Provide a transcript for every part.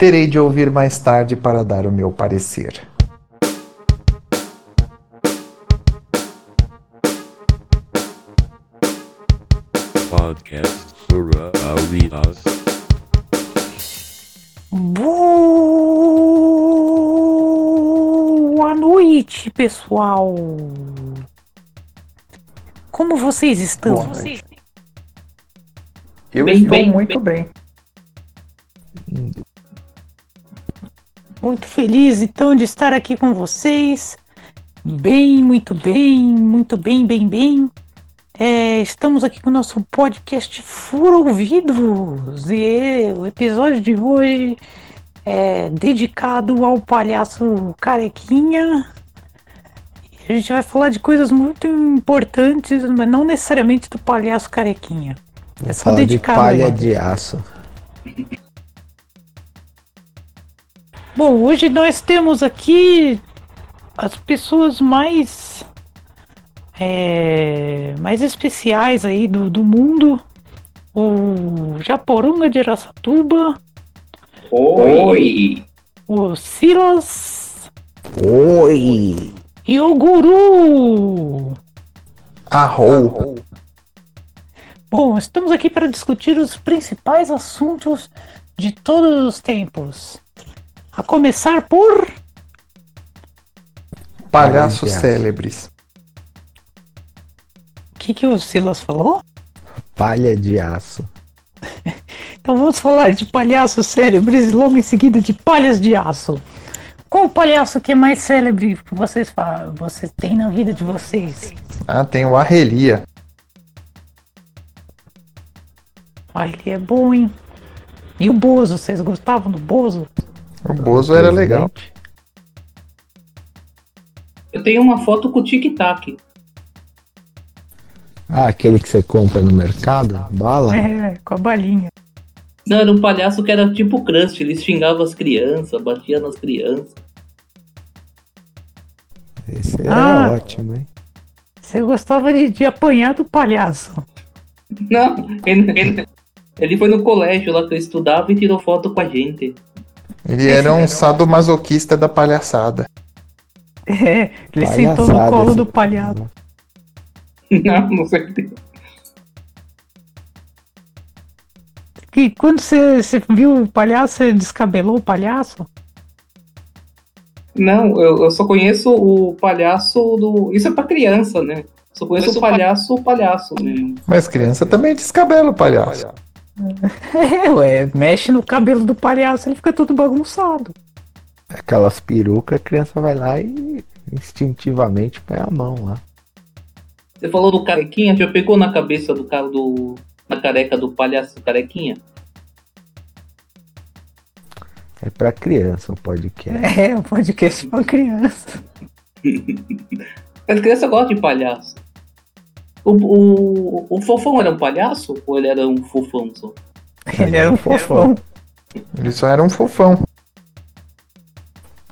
terei de ouvir mais tarde para dar o meu parecer. Podcast Fura Alias. Boa noite, pessoal. Como vocês estão? Boa noite. Eu Bem, estou bem, muito bem. Muito feliz então de estar aqui com vocês. Bem, muito bem, muito bem, bem, bem. É, estamos aqui com o nosso podcast Fura Ouvidos e o episódio de hoje é dedicado ao palhaço Carequinha. A gente vai falar de coisas muito importantes, mas não necessariamente do palhaço Carequinha. É só de dedicado a palha de aço. Bom, hoje nós temos aqui as pessoas mais é, mais especiais aí do, do mundo. O Japoronga de Araçatuba, Oi! o Silas Oi! e o Guru. Arrou. Bom, estamos aqui para discutir os principais assuntos de todos os tempos. A começar por Palhaços Palhaço. célebres. o que, que o Silas falou? Palha de aço. Então vamos falar de palhaços célebres e logo em seguida de palhas de aço. Qual o palhaço que é mais célebre que vocês, fa- vocês têm na vida de vocês? Ah, tem o Arrelia. Ah, ele é bom, hein? E o Bozo, vocês gostavam do Bozo? O Bozo era legal. Eu tenho uma foto com o Tic Tac. Ah, aquele que você compra no mercado? Bala? É, com a balinha. Não, era um palhaço que era tipo Crust, ele xingava as crianças, batia nas crianças. Esse era Ah. ótimo, hein? Você gostava de, de apanhar do palhaço. Não, ele, ele- ele foi no colégio lá que eu estudava e tirou foto com a gente. Ele era um sadomasoquista da palhaçada. É, ele sentou no Palhaçada colo do palhaço. Não, não sei. E quando você, você viu o palhaço, você descabelou o palhaço? Não, eu, eu só conheço o palhaço do. Isso é pra criança, né? Só conheço o palhaço, o palhaço mesmo. Mas criança também descabela o palhaço. É, ué, mexe no cabelo do palhaço, ele fica todo bagunçado. Aquelas perucas, a criança vai lá e instintivamente põe a mão lá. Você falou do carequinha, já pegou na cabeça do cara do. na careca do palhaço carequinha? É pra criança o podcast. É, o podcast pra criança. As crianças gostam de palhaço. O, o, o fofão era um palhaço ou ele era um fofão só? Ele era um fofão. Ele só era um fofão.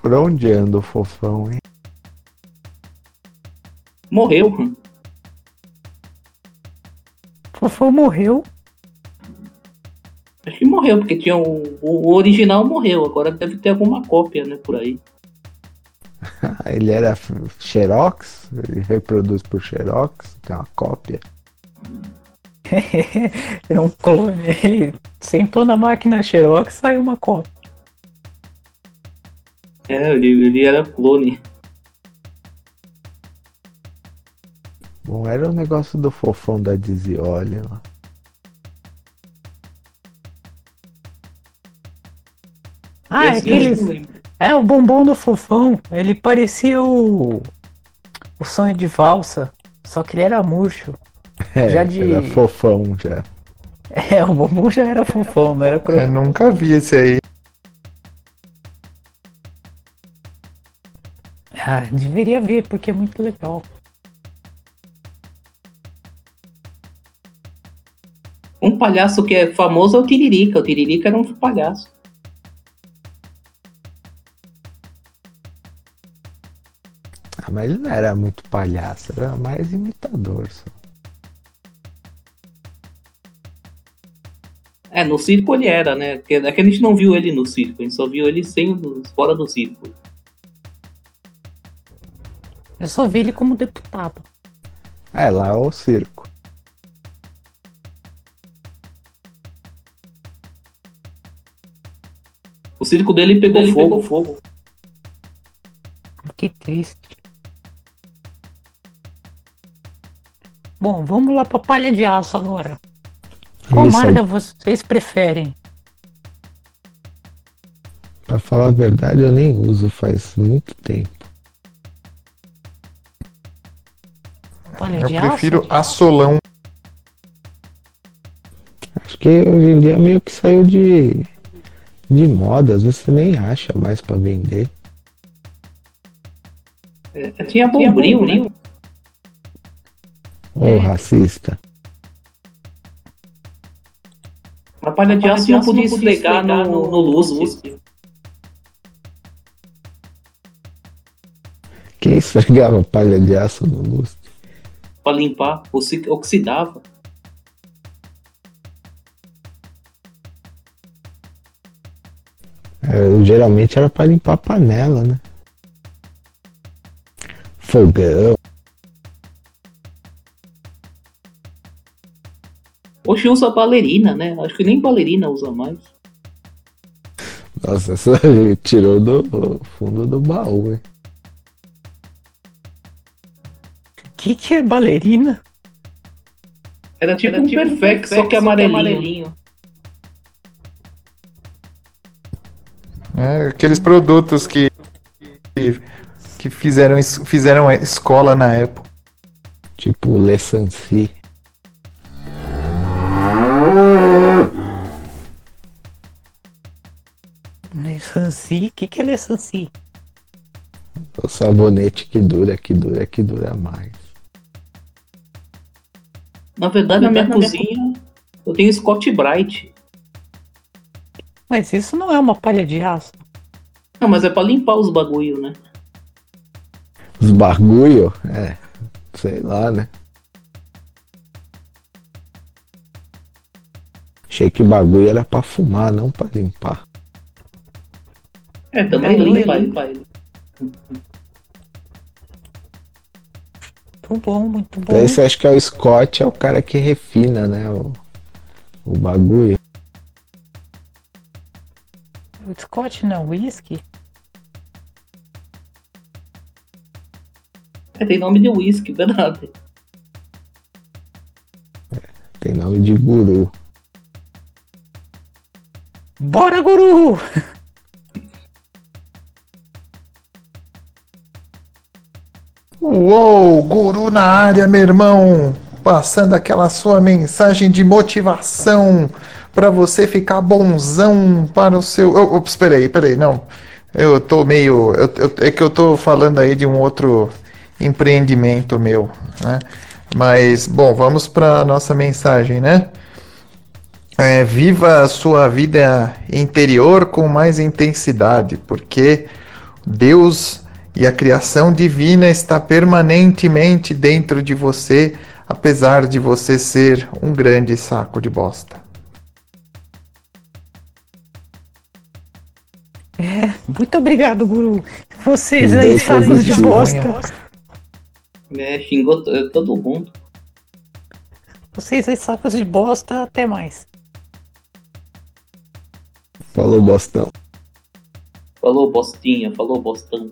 Por onde anda o fofão, hein? Morreu. Fofão morreu. Acho que morreu, porque tinha o, o, o original morreu, agora deve ter alguma cópia, né, por aí. Ele era Xerox? Ele reproduz por Xerox? Tem uma cópia? é um clone. Ele sentou na máquina Xerox e saiu uma cópia. É, ele, ele era clone. Bom, era o negócio do fofão da Dizioli lá. Ah, é Esse eu. É o bombom do fofão. Ele parecia o. O sonho de valsa. Só que ele era murcho. É, Já de- era fofão já. É, o bombom já era fofão, não era Eu cro... nunca vi esse aí. Ah, deveria ver, porque é muito legal. Um palhaço que é famoso é o Tiririca. O Tiririca era um palhaço. Mas ele não era muito palhaço, era mais imitador só. É, no circo ele era, né? É que a gente não viu ele no circo, a gente só viu ele sem fora do circo. Eu só vi ele como deputado. É, lá é o circo. O circo dele pegou fogo. fogo. Que triste. Bom, vamos lá pra palha de aço agora. Qual Isso, marca vocês preferem? pra falar a verdade, eu nem uso faz muito tempo. Palha Eu de prefiro aço? assolão. Acho que hoje em dia meio que saiu de, de moda, às vezes você nem acha mais pra vender. É, tinha bombril, né? Ô, racista. A palha de aço não podia esfregar no, no lustre. Quem esfregava palha de aço no lustre? Pra limpar, oxi- oxidava. É, geralmente era pra limpar a panela, né? Fogão. Hoje usa bailarina, né? Acho que nem bailarina usa mais. Nossa, essa tirou do fundo do baú, hein? Que que é bailarina? Era tipo um perfect, só que amarelinho. É, aqueles produtos que, que, que fizeram, fizeram a escola na época. Tipo Le Sancy. Lessanci? Que que é Lessanci? O sabonete que dura, que dura, que dura mais. Na verdade, na minha cozinha, eu tenho Scott Bright. Mas isso não é uma palha de aço. Não, mas é pra limpar os bagulho, né? Os bagulho, é, sei lá, né? Achei que bagulho era pra fumar, não pra limpar. É, também É, limpa, ele- limpa ele. Muito bom, muito bom. Você acha que é o Scott, é o cara que refina, né? O, o bagulho. O Scott não, whisky? É, tem nome de whisky, verdade. Tem nome de guru. Bora, guru! Uou, guru na área, meu irmão! Passando aquela sua mensagem de motivação para você ficar bonzão para o seu. Ops, peraí, peraí, não. Eu tô meio. eu- eu- é que eu tô falando aí de um outro empreendimento meu, né? Mas, bom, vamos para nossa mensagem, né? É, viva a sua vida interior com mais intensidade, porque Deus e a criação divina está permanentemente dentro de você, apesar de você ser um grande saco de bosta. Muito obrigado, guru. Vocês aí, sacos de bosta. É, xingou to- todo mundo. Vocês aí, sacos de bosta. Até mais. Falou bostão. Falou bostinha, falou bostão.